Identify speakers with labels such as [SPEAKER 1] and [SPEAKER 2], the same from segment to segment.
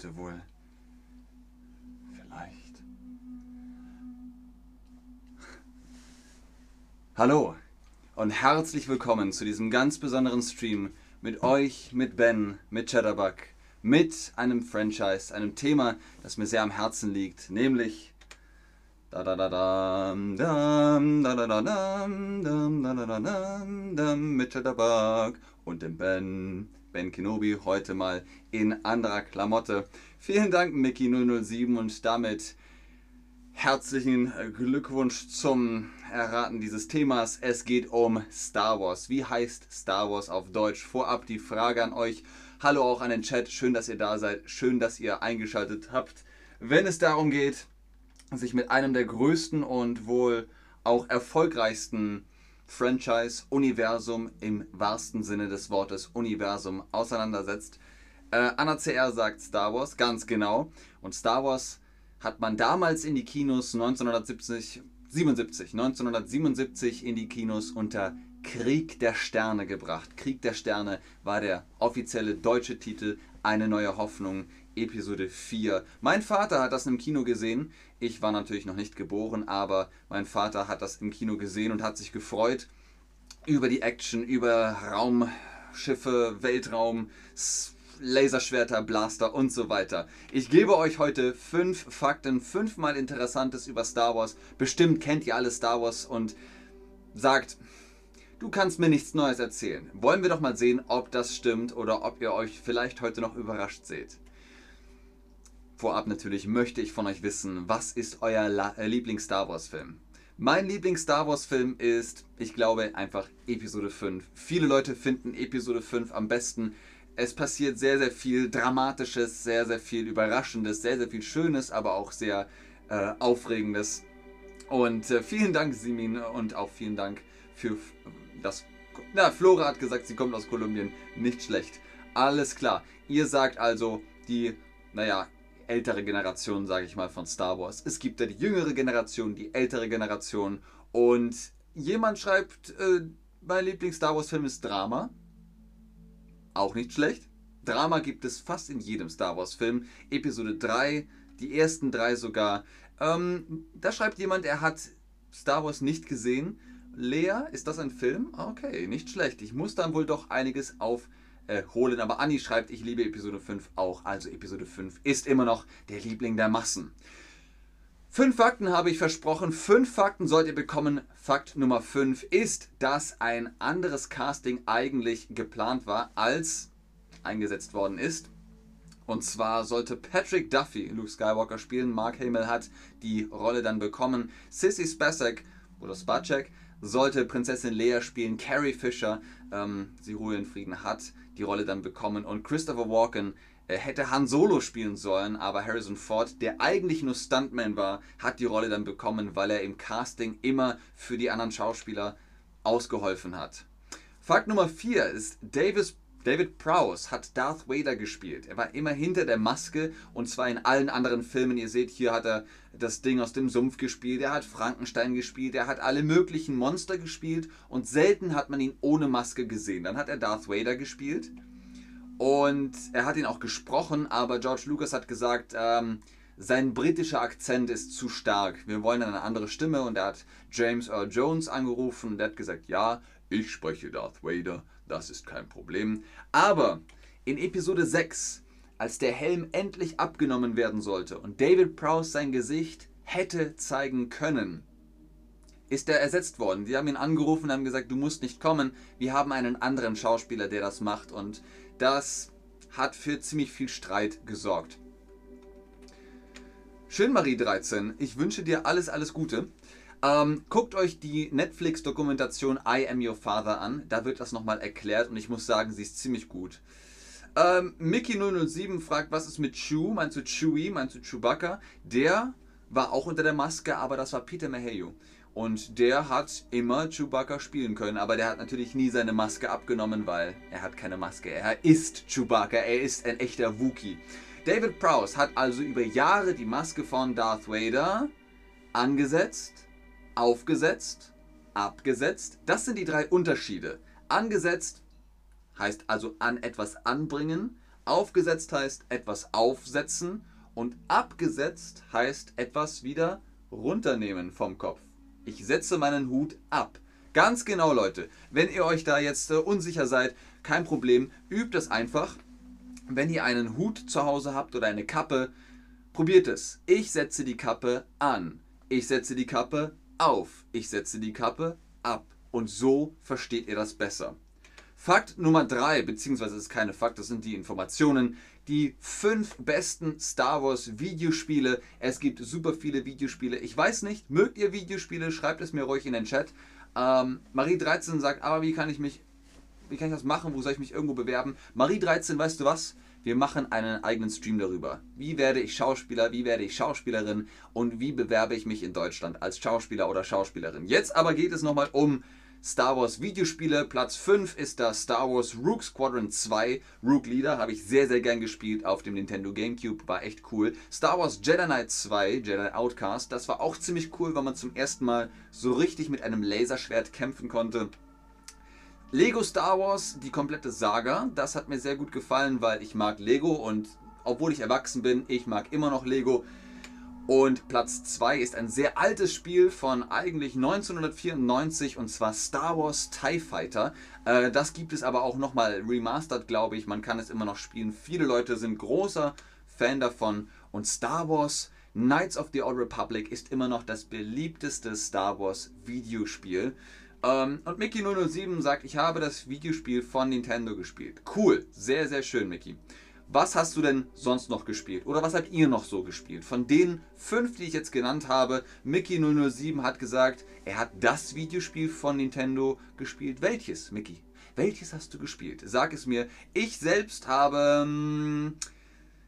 [SPEAKER 1] sollte wohl vielleicht. Hallo und herzlich willkommen zu diesem ganz besonderen Stream mit euch, mit Ben, mit Chatterbug, mit einem Franchise, einem Thema, das mir sehr am Herzen liegt, nämlich mit Chatterbug und dem Ben. Ben Kenobi heute mal in anderer Klamotte. Vielen Dank, Mickey007 und damit herzlichen Glückwunsch zum Erraten dieses Themas. Es geht um Star Wars. Wie heißt Star Wars auf Deutsch? Vorab die Frage an euch. Hallo auch an den Chat. Schön, dass ihr da seid. Schön, dass ihr eingeschaltet habt. Wenn es darum geht, sich mit einem der größten und wohl auch erfolgreichsten Franchise-Universum im wahrsten Sinne des Wortes Universum auseinandersetzt. Äh, Anna CR sagt Star Wars, ganz genau. Und Star Wars hat man damals in die Kinos 1970, 77, 1977 in die Kinos unter Krieg der Sterne gebracht. Krieg der Sterne war der offizielle deutsche Titel Eine neue Hoffnung, Episode 4. Mein Vater hat das im Kino gesehen. Ich war natürlich noch nicht geboren, aber mein Vater hat das im Kino gesehen und hat sich gefreut über die Action, über Raumschiffe, Weltraum, Laserschwerter, Blaster und so weiter. Ich gebe euch heute fünf Fakten, fünfmal Interessantes über Star Wars. Bestimmt kennt ihr alle Star Wars und sagt, du kannst mir nichts Neues erzählen. Wollen wir doch mal sehen, ob das stimmt oder ob ihr euch vielleicht heute noch überrascht seht. Vorab natürlich möchte ich von euch wissen, was ist euer äh, Lieblings-Star Wars-Film? Mein Lieblings-Star Wars-Film ist, ich glaube, einfach Episode 5. Viele Leute finden Episode 5 am besten. Es passiert sehr, sehr viel Dramatisches, sehr, sehr viel Überraschendes, sehr, sehr viel Schönes, aber auch sehr äh, Aufregendes. Und äh, vielen Dank, Simin, und auch vielen Dank für das. Na, Flora hat gesagt, sie kommt aus Kolumbien. Nicht schlecht. Alles klar. Ihr sagt also, die, naja, ältere Generation, sage ich mal, von Star Wars. Es gibt ja die jüngere Generation, die ältere Generation. Und jemand schreibt, äh, mein Lieblings-Star Wars-Film ist Drama. Auch nicht schlecht. Drama gibt es fast in jedem Star Wars-Film. Episode 3, die ersten drei sogar. Ähm, da schreibt jemand, er hat Star Wars nicht gesehen. Lea, ist das ein Film? Okay, nicht schlecht. Ich muss dann wohl doch einiges auf äh, holen. Aber Anni schreibt, ich liebe Episode 5 auch. Also Episode 5 ist immer noch der Liebling der Massen. Fünf Fakten habe ich versprochen. Fünf Fakten sollt ihr bekommen. Fakt Nummer 5 ist, dass ein anderes Casting eigentlich geplant war, als eingesetzt worden ist. Und zwar sollte Patrick Duffy Luke Skywalker spielen. Mark Hamill hat die Rolle dann bekommen. Sissy Spacek oder Spacek sollte Prinzessin Leia spielen. Carrie Fisher, ähm, sie Ruhe in Frieden, hat die Rolle dann bekommen. Und Christopher Walken äh, hätte Han Solo spielen sollen, aber Harrison Ford, der eigentlich nur Stuntman war, hat die Rolle dann bekommen, weil er im Casting immer für die anderen Schauspieler ausgeholfen hat. Fakt Nummer 4 ist, Davis David Prowse hat Darth Vader gespielt. Er war immer hinter der Maske und zwar in allen anderen Filmen. Ihr seht, hier hat er das Ding aus dem Sumpf gespielt, er hat Frankenstein gespielt, er hat alle möglichen Monster gespielt und selten hat man ihn ohne Maske gesehen. Dann hat er Darth Vader gespielt und er hat ihn auch gesprochen, aber George Lucas hat gesagt, ähm, sein britischer Akzent ist zu stark. Wir wollen eine andere Stimme und er hat James Earl Jones angerufen und er hat gesagt, ja, ich spreche Darth Vader das ist kein Problem. Aber in Episode 6, als der Helm endlich abgenommen werden sollte und David Prowse sein Gesicht hätte zeigen können, ist er ersetzt worden. Die haben ihn angerufen und haben gesagt, du musst nicht kommen. Wir haben einen anderen Schauspieler, der das macht. Und das hat für ziemlich viel Streit gesorgt. Schön, Marie 13. Ich wünsche dir alles, alles Gute. Ähm, guckt euch die Netflix-Dokumentation I Am Your Father an. Da wird das nochmal erklärt und ich muss sagen, sie ist ziemlich gut. Ähm, Mickey007 fragt, was ist mit Chew? Meinst du Chewie? Meinst du Chewbacca? Der war auch unter der Maske, aber das war Peter Mayhew. Und der hat immer Chewbacca spielen können, aber der hat natürlich nie seine Maske abgenommen, weil er hat keine Maske. Er ist Chewbacca, er ist ein echter Wookie. David Prowse hat also über Jahre die Maske von Darth Vader angesetzt, aufgesetzt, abgesetzt. Das sind die drei Unterschiede. Angesetzt heißt also an etwas anbringen, aufgesetzt heißt etwas aufsetzen und abgesetzt heißt etwas wieder runternehmen vom Kopf. Ich setze meinen Hut ab. Ganz genau, Leute. Wenn ihr euch da jetzt äh, unsicher seid, kein Problem. Übt es einfach. Wenn ihr einen Hut zu Hause habt oder eine Kappe, probiert es. Ich setze die Kappe an. Ich setze die Kappe auf. Ich setze die Kappe ab. Und so versteht ihr das besser. Fakt Nummer 3, beziehungsweise es ist keine Fakt, das sind die Informationen. Die fünf besten Star Wars Videospiele. Es gibt super viele Videospiele. Ich weiß nicht, mögt ihr Videospiele? Schreibt es mir ruhig in den Chat. Ähm, Marie13 sagt, aber wie kann ich mich, wie kann ich das machen? Wo soll ich mich irgendwo bewerben? Marie13, weißt du was? Wir machen einen eigenen Stream darüber. Wie werde ich Schauspieler, wie werde ich Schauspielerin und wie bewerbe ich mich in Deutschland als Schauspieler oder Schauspielerin. Jetzt aber geht es nochmal um Star Wars Videospiele. Platz 5 ist das Star Wars Rook Squadron 2. Rook Leader habe ich sehr, sehr gern gespielt auf dem Nintendo GameCube. War echt cool. Star Wars Jedi Knight 2, Jedi Outcast. Das war auch ziemlich cool, weil man zum ersten Mal so richtig mit einem Laserschwert kämpfen konnte. Lego Star Wars, die komplette Saga. Das hat mir sehr gut gefallen, weil ich mag Lego und obwohl ich erwachsen bin, ich mag immer noch Lego. Und Platz 2 ist ein sehr altes Spiel von eigentlich 1994 und zwar Star Wars TIE Fighter. Äh, das gibt es aber auch nochmal remastered, glaube ich. Man kann es immer noch spielen. Viele Leute sind großer Fan davon. Und Star Wars Knights of the Old Republic ist immer noch das beliebteste Star Wars Videospiel. Ähm, und Mickey007 sagt, ich habe das Videospiel von Nintendo gespielt. Cool, sehr, sehr schön, Mickey. Was hast du denn sonst noch gespielt? Oder was habt ihr noch so gespielt? Von den fünf, die ich jetzt genannt habe, Mickey007 hat gesagt, er hat das Videospiel von Nintendo gespielt. Welches, Mickey? Welches hast du gespielt? Sag es mir. Ich selbst habe. Hm,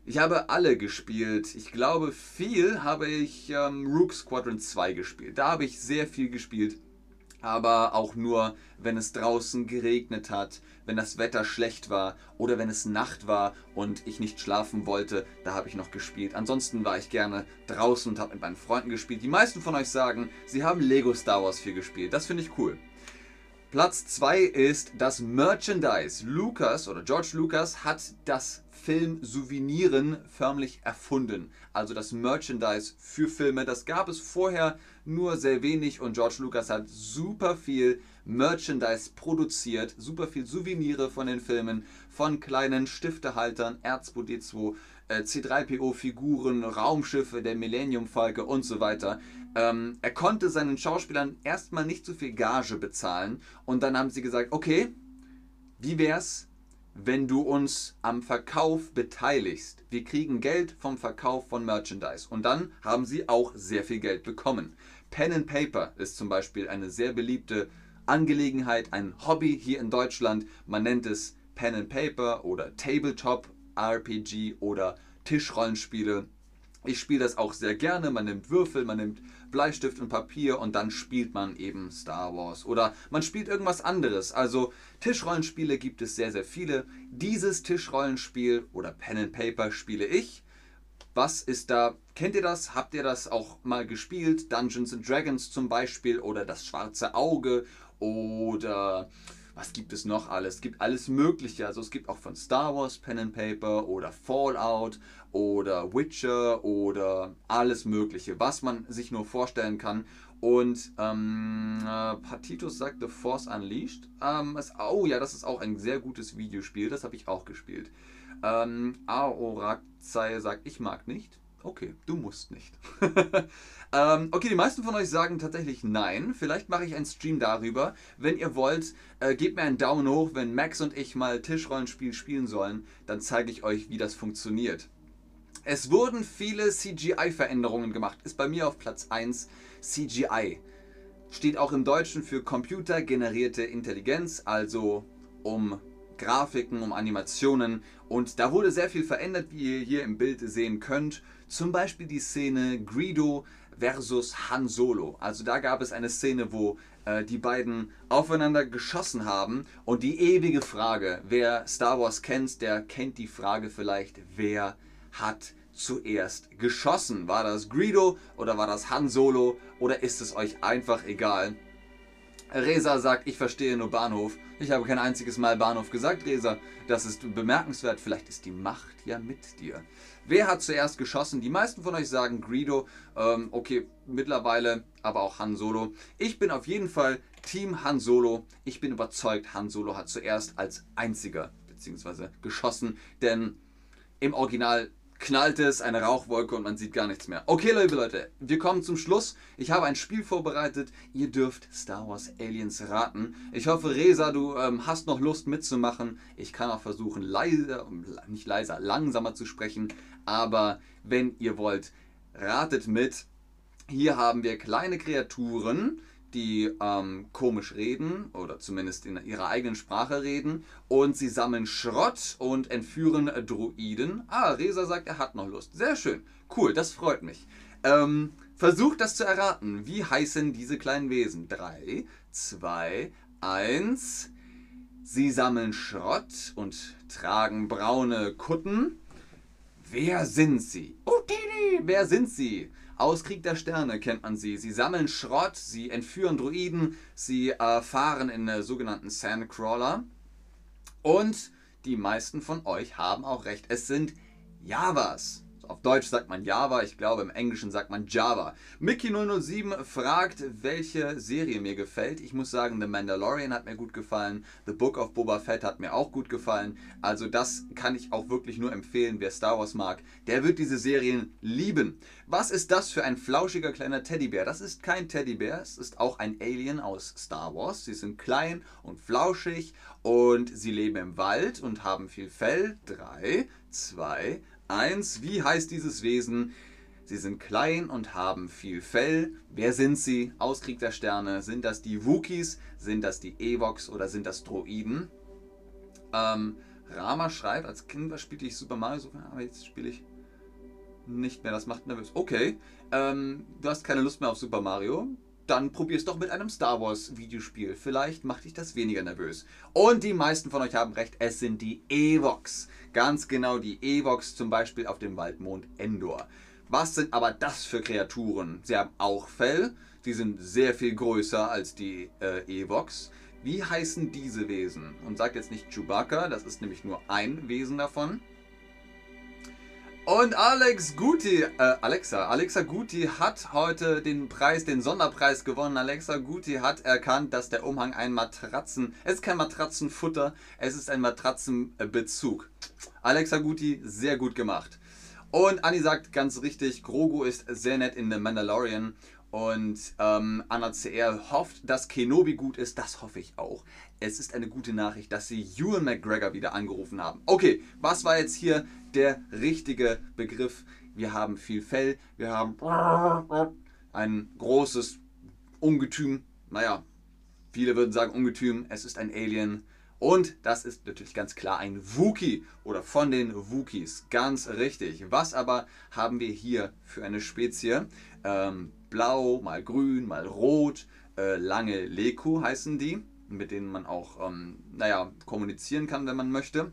[SPEAKER 1] ich habe alle gespielt. Ich glaube, viel habe ich ähm, Rook Squadron 2 gespielt. Da habe ich sehr viel gespielt aber auch nur, wenn es draußen geregnet hat, wenn das Wetter schlecht war oder wenn es Nacht war und ich nicht schlafen wollte, da habe ich noch gespielt. Ansonsten war ich gerne draußen und habe mit meinen Freunden gespielt. Die meisten von euch sagen, sie haben Lego Star Wars 4 gespielt. Das finde ich cool. Platz 2 ist das Merchandise. Lucas oder George Lucas hat das Film-Souveniren förmlich erfunden. Also das Merchandise für Filme. Das gab es vorher nur sehr wenig und George Lucas hat super viel Merchandise produziert, super viel Souvenire von den Filmen, von kleinen Stiftehaltern, R2D2, äh, C3PO-Figuren, Raumschiffe, der Millennium Falke und so weiter. Ähm, er konnte seinen Schauspielern erstmal nicht so viel Gage bezahlen und dann haben sie gesagt, okay, wie wär's, wenn du uns am Verkauf beteiligst. Wir kriegen Geld vom Verkauf von Merchandise. Und dann haben sie auch sehr viel Geld bekommen. Pen and Paper ist zum Beispiel eine sehr beliebte Angelegenheit, ein Hobby hier in Deutschland. Man nennt es Pen and Paper oder Tabletop RPG oder Tischrollenspiele. Ich spiele das auch sehr gerne. Man nimmt Würfel, man nimmt Bleistift und Papier und dann spielt man eben Star Wars. Oder man spielt irgendwas anderes. Also Tischrollenspiele gibt es sehr, sehr viele. Dieses Tischrollenspiel oder Pen and Paper spiele ich. Was ist da? Kennt ihr das? Habt ihr das auch mal gespielt? Dungeons and Dragons zum Beispiel oder das schwarze Auge oder was gibt es noch alles? Es gibt alles Mögliche. Also es gibt auch von Star Wars Pen and Paper oder Fallout oder Witcher oder alles Mögliche, was man sich nur vorstellen kann. Und ähm, äh, Patitus sagte Force Unleashed. Ähm, es, oh ja, das ist auch ein sehr gutes Videospiel. Das habe ich auch gespielt. Ähm, Aorakzai sagt, ich mag nicht. Okay, du musst nicht. ähm, okay, die meisten von euch sagen tatsächlich nein. Vielleicht mache ich einen Stream darüber. Wenn ihr wollt, äh, gebt mir einen Daumen hoch. Wenn Max und ich mal Tischrollenspiel spielen sollen, dann zeige ich euch, wie das funktioniert. Es wurden viele CGI-Veränderungen gemacht. Ist bei mir auf Platz 1 CGI. Steht auch im Deutschen für computergenerierte Intelligenz, also um Grafiken, um Animationen und da wurde sehr viel verändert, wie ihr hier im Bild sehen könnt. Zum Beispiel die Szene Greedo versus Han Solo. Also da gab es eine Szene, wo äh, die beiden aufeinander geschossen haben und die ewige Frage, wer Star Wars kennt, der kennt die Frage vielleicht, wer hat zuerst geschossen? War das Greedo oder war das Han Solo oder ist es euch einfach egal? Resa sagt, ich verstehe nur Bahnhof. Ich habe kein einziges Mal Bahnhof gesagt, Resa. Das ist bemerkenswert. Vielleicht ist die Macht ja mit dir. Wer hat zuerst geschossen? Die meisten von euch sagen Greedo. Ähm, okay, mittlerweile aber auch Han Solo. Ich bin auf jeden Fall Team Han Solo. Ich bin überzeugt, Han Solo hat zuerst als einziger beziehungsweise geschossen, denn im Original knallt es, eine Rauchwolke und man sieht gar nichts mehr. Okay, liebe Leute, wir kommen zum Schluss. Ich habe ein Spiel vorbereitet. Ihr dürft Star Wars Aliens raten. Ich hoffe, Resa, du ähm, hast noch Lust mitzumachen. Ich kann auch versuchen, leiser, nicht leiser, langsamer zu sprechen. Aber wenn ihr wollt, ratet mit. Hier haben wir kleine Kreaturen die ähm, komisch reden oder zumindest in ihrer eigenen Sprache reden und sie sammeln Schrott und entführen Druiden. Ah, Resa sagt, er hat noch Lust. Sehr schön. Cool, das freut mich. Ähm, versucht das zu erraten. Wie heißen diese kleinen Wesen? 3, 2, 1. Sie sammeln Schrott und tragen braune Kutten. Wer sind sie? Oh, wer sind sie? Aus Krieg der Sterne kennt man sie. Sie sammeln Schrott, sie entführen Druiden, sie äh, fahren in äh, sogenannten Sandcrawler. Und die meisten von euch haben auch recht. Es sind Javas. Auf Deutsch sagt man Java, ich glaube im Englischen sagt man Java. Mickey007 fragt, welche Serie mir gefällt. Ich muss sagen, The Mandalorian hat mir gut gefallen, The Book of Boba Fett hat mir auch gut gefallen. Also das kann ich auch wirklich nur empfehlen, wer Star Wars mag. Der wird diese Serien lieben. Was ist das für ein flauschiger kleiner Teddybär? Das ist kein Teddybär, es ist auch ein Alien aus Star Wars. Sie sind klein und flauschig und sie leben im Wald und haben viel Fell. 3, 2, 1. Wie heißt dieses Wesen? Sie sind klein und haben viel Fell. Wer sind sie? Auskrieg der Sterne. Sind das die Wookies? Sind das die Evox oder sind das Droiden? Ähm, Rama schreibt, als Kind spielte ich Super Mario, aber jetzt spiele ich nicht mehr. Das macht nervös. Okay, ähm, du hast keine Lust mehr auf Super Mario dann probier es doch mit einem Star Wars Videospiel. Vielleicht macht dich das weniger nervös. Und die meisten von euch haben recht, es sind die Evox. Ganz genau die Evox, zum Beispiel auf dem Waldmond Endor. Was sind aber das für Kreaturen? Sie haben auch Fell, sie sind sehr viel größer als die äh, Evox. Wie heißen diese Wesen? Und sagt jetzt nicht Chewbacca, das ist nämlich nur ein Wesen davon. Und Alex Guti, äh, Alexa, Alexa Guti hat heute den Preis, den Sonderpreis gewonnen. Alexa Guti hat erkannt, dass der Umhang ein Matratzen, es ist kein Matratzenfutter, es ist ein Matratzenbezug. Alexa Guti, sehr gut gemacht. Und Anni sagt ganz richtig, Grogu ist sehr nett in The Mandalorian und ähm, Anna CR hofft, dass Kenobi gut ist. Das hoffe ich auch. Es ist eine gute Nachricht, dass sie Ewan McGregor wieder angerufen haben. Okay, was war jetzt hier der richtige Begriff? Wir haben viel Fell, wir haben ein großes Ungetüm. Naja, viele würden sagen Ungetüm. Es ist ein Alien. Und das ist natürlich ganz klar ein Wookie oder von den Wookies. Ganz richtig. Was aber haben wir hier für eine Spezie? Ähm, blau, mal grün, mal rot. Äh, lange Leku heißen die, mit denen man auch, ähm, naja, kommunizieren kann, wenn man möchte.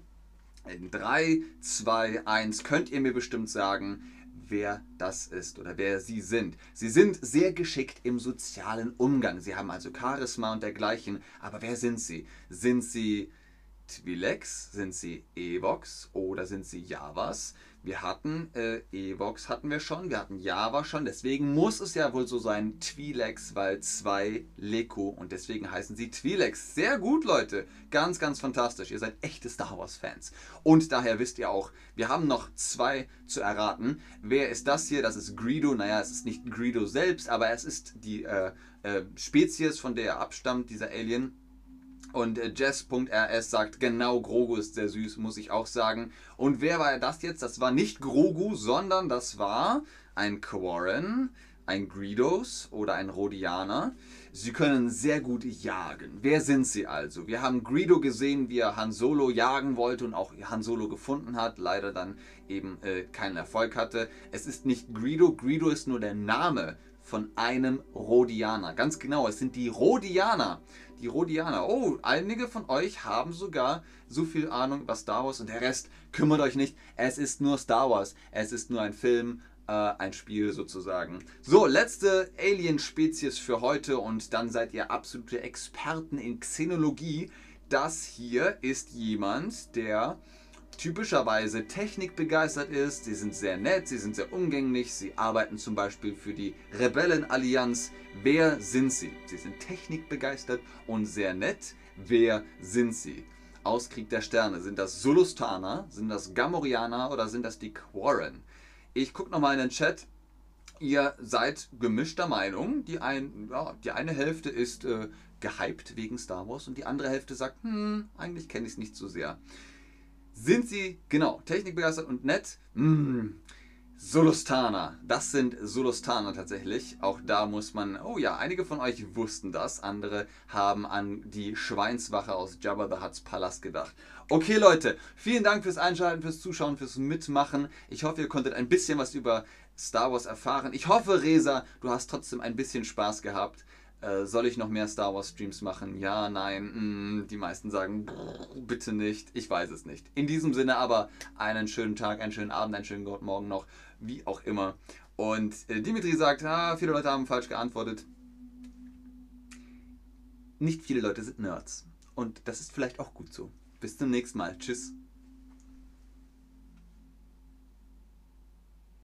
[SPEAKER 1] In 3, 2, 1 könnt ihr mir bestimmt sagen, wer das ist oder wer sie sind. Sie sind sehr geschickt im sozialen Umgang. Sie haben also Charisma und dergleichen. Aber wer sind sie? Sind sie Twi'leks? Sind sie Evox oder sind sie Javas? Wir hatten äh, Evox hatten wir schon, wir hatten Java schon, deswegen muss es ja wohl so sein Twi'leks, weil zwei Leko und deswegen heißen sie Twi'leks. Sehr gut, Leute. Ganz, ganz fantastisch. Ihr seid echte Star Wars Fans. Und daher wisst ihr auch, wir haben noch zwei zu erraten. Wer ist das hier? Das ist Greedo. Naja, es ist nicht Greedo selbst, aber es ist die äh, äh, Spezies, von der er abstammt, dieser Alien. Und äh, Jess.rs sagt, genau, Grogu ist sehr süß, muss ich auch sagen. Und wer war das jetzt? Das war nicht Grogu, sondern das war ein Quarren, ein Greedos oder ein Rhodianer. Sie können sehr gut jagen. Wer sind sie also? Wir haben Greedo gesehen, wie er Han Solo jagen wollte und auch Han Solo gefunden hat, leider dann eben äh, keinen Erfolg hatte. Es ist nicht Greedo, Greedo ist nur der Name von einem Rhodianer. Ganz genau, es sind die Rhodianer. Die Rhodianer. Oh, einige von euch haben sogar so viel Ahnung über Star Wars und der Rest kümmert euch nicht. Es ist nur Star Wars. Es ist nur ein Film äh, ein Spiel sozusagen. So, letzte Alien-Spezies für heute und dann seid ihr absolute Experten in Xenologie. Das hier ist jemand, der typischerweise technikbegeistert ist. Sie sind sehr nett, sie sind sehr umgänglich, sie arbeiten zum Beispiel für die Rebellenallianz. Wer sind sie? Sie sind technikbegeistert und sehr nett. Wer sind sie? Aus Krieg der Sterne. Sind das Sulustaner? Sind das Gamorianer oder sind das die Quarren? Ich gucke nochmal in den Chat. Ihr seid gemischter Meinung. Die, ein, ja, die eine Hälfte ist äh, gehypt wegen Star Wars und die andere Hälfte sagt, hm, eigentlich kenne ich es nicht so sehr. Sind sie, genau, technikbegeistert und nett? Hm, Solustana. Das sind Solustana tatsächlich. Auch da muss man, oh ja, einige von euch wussten das, andere haben an die Schweinswache aus Jabba the Hutt's Palast gedacht. Okay Leute, vielen Dank fürs Einschalten, fürs Zuschauen, fürs Mitmachen. Ich hoffe, ihr konntet ein bisschen was über Star Wars erfahren. Ich hoffe, Resa, du hast trotzdem ein bisschen Spaß gehabt. Äh, soll ich noch mehr Star Wars Streams machen? Ja, nein. Mh, mm, die meisten sagen, bitte nicht. Ich weiß es nicht. In diesem Sinne aber einen schönen Tag, einen schönen Abend, einen schönen Morgen noch wie auch immer. Und äh, Dimitri sagt, ah, viele Leute haben falsch geantwortet. Nicht viele Leute sind Nerds. Und das ist vielleicht auch gut so. Bis zum nächsten Mal. Tschüss.